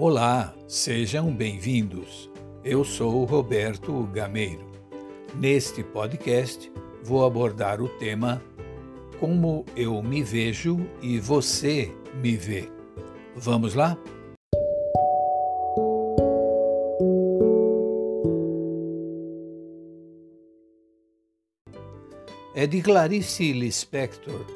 Olá, sejam bem-vindos. Eu sou Roberto Gameiro. Neste podcast, vou abordar o tema Como eu me vejo e você me vê. Vamos lá? É de Clarice Lispector,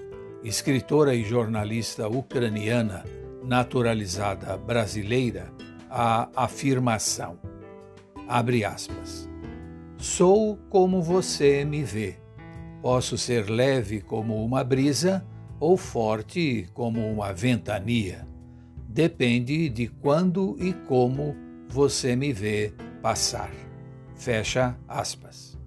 escritora e jornalista ucraniana naturalizada brasileira a afirmação. Abre aspas. Sou como você me vê. Posso ser leve como uma brisa ou forte como uma ventania. Depende de quando e como você me vê passar. Fecha aspas.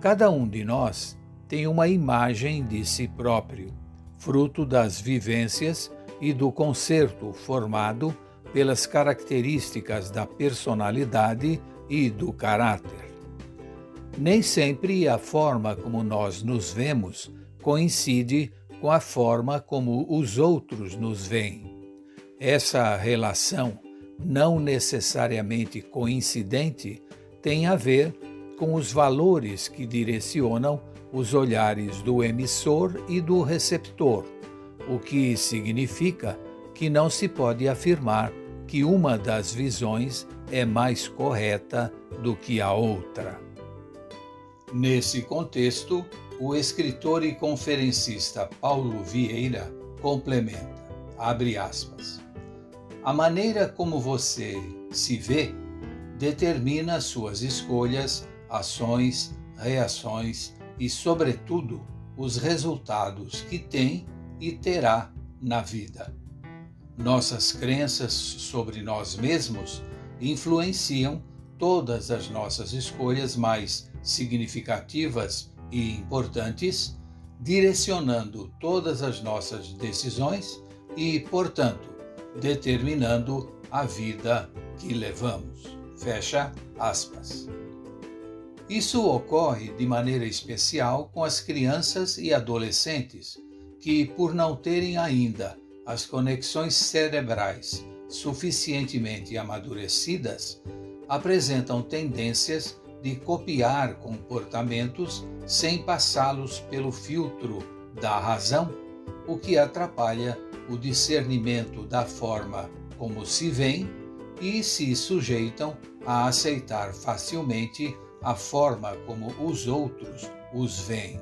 Cada um de nós tem uma imagem de si próprio, fruto das vivências e do concerto formado pelas características da personalidade e do caráter. Nem sempre a forma como nós nos vemos coincide com a forma como os outros nos veem. Essa relação, não necessariamente coincidente, tem a ver com os valores que direcionam os olhares do emissor e do receptor o que significa que não se pode afirmar que uma das visões é mais correta do que a outra. Nesse contexto, o escritor e conferencista Paulo Vieira complementa, abre aspas, a maneira como você se vê determina suas escolhas, ações, reações e, sobretudo, os resultados que tem e terá na vida. Nossas crenças sobre nós mesmos influenciam todas as nossas escolhas mais significativas e importantes, direcionando todas as nossas decisões e, portanto, determinando a vida que levamos. Fecha aspas. Isso ocorre de maneira especial com as crianças e adolescentes, que, por não terem ainda as conexões cerebrais suficientemente amadurecidas, apresentam tendências de copiar comportamentos sem passá-los pelo filtro da razão, o que atrapalha o discernimento da forma como se veem e se sujeitam a aceitar facilmente a forma como os outros os veem.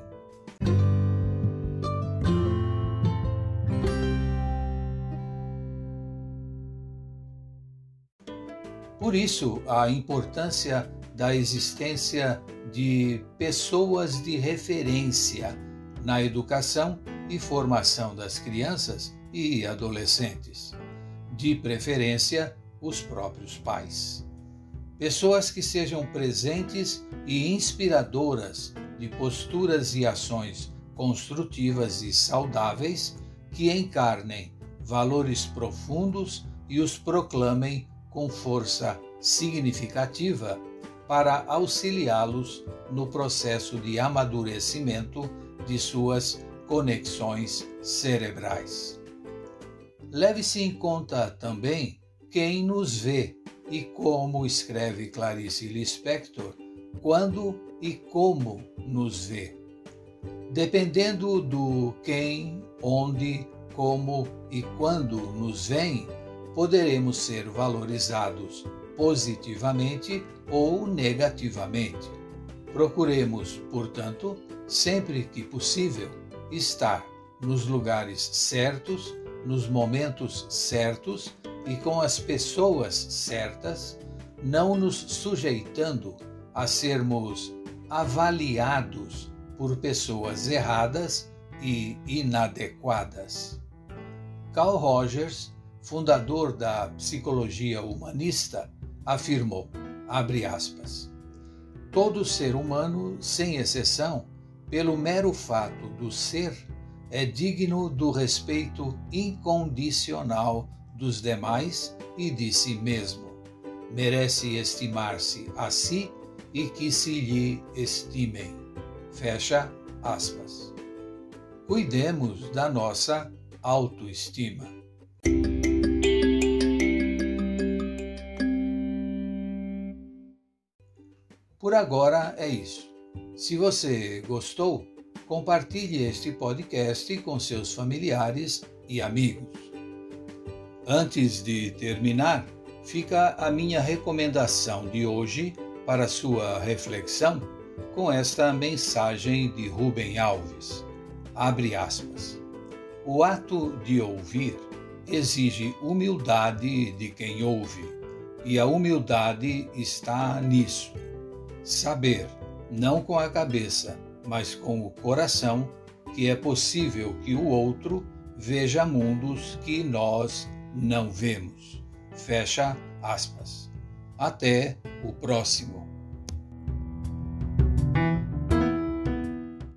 Por isso, a importância da existência de pessoas de referência na educação e formação das crianças e adolescentes, de preferência os próprios pais. Pessoas que sejam presentes e inspiradoras de posturas e ações construtivas e saudáveis que encarnem valores profundos e os proclamem com força significativa para auxiliá-los no processo de amadurecimento de suas conexões cerebrais. Leve-se em conta também quem nos vê e como escreve Clarice Lispector, quando e como nos vê. Dependendo do quem, onde, como e quando nos vem, poderemos ser valorizados positivamente ou negativamente. Procuremos, portanto, sempre que possível, estar nos lugares certos, nos momentos certos e com as pessoas certas, não nos sujeitando a sermos avaliados por pessoas erradas e inadequadas. Carl Rogers fundador da psicologia humanista, afirmou, aspas, todo ser humano, sem exceção, pelo mero fato do ser, é digno do respeito incondicional dos demais e de si mesmo. Merece estimar-se a si e que se lhe estimem. Fecha aspas. Cuidemos da nossa autoestima. Por agora é isso. Se você gostou, compartilhe este podcast com seus familiares e amigos. Antes de terminar, fica a minha recomendação de hoje para sua reflexão com esta mensagem de Rubem Alves. Abre aspas. O ato de ouvir exige humildade de quem ouve, e a humildade está nisso. Saber, não com a cabeça, mas com o coração, que é possível que o outro veja mundos que nós não vemos. Fecha aspas. Até o próximo.